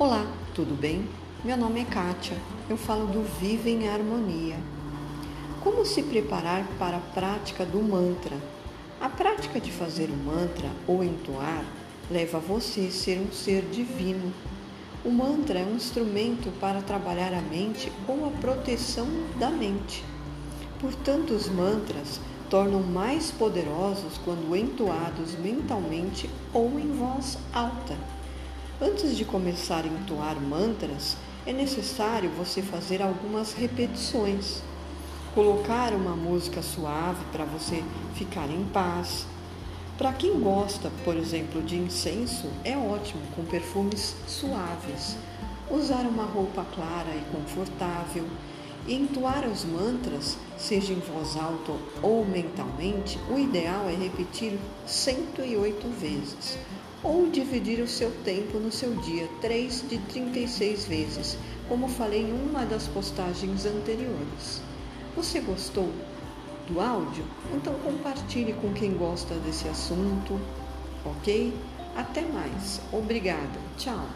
Olá, tudo bem? Meu nome é Kátia, eu falo do Vive em Harmonia. Como se preparar para a prática do mantra? A prática de fazer o mantra ou entoar leva você a ser um ser divino. O mantra é um instrumento para trabalhar a mente ou a proteção da mente. Portanto, os mantras tornam mais poderosos quando entoados mentalmente ou em voz alta. Antes de começar a entoar mantras, é necessário você fazer algumas repetições. Colocar uma música suave para você ficar em paz. Para quem gosta, por exemplo, de incenso, é ótimo com perfumes suaves. Usar uma roupa clara e confortável e entoar os mantras, seja em voz alta ou mentalmente, o ideal é repetir 108 vezes ou dividir o seu tempo no seu dia 3 de 36 vezes, como falei em uma das postagens anteriores. Você gostou do áudio? Então compartilhe com quem gosta desse assunto, ok? Até mais. Obrigada. Tchau.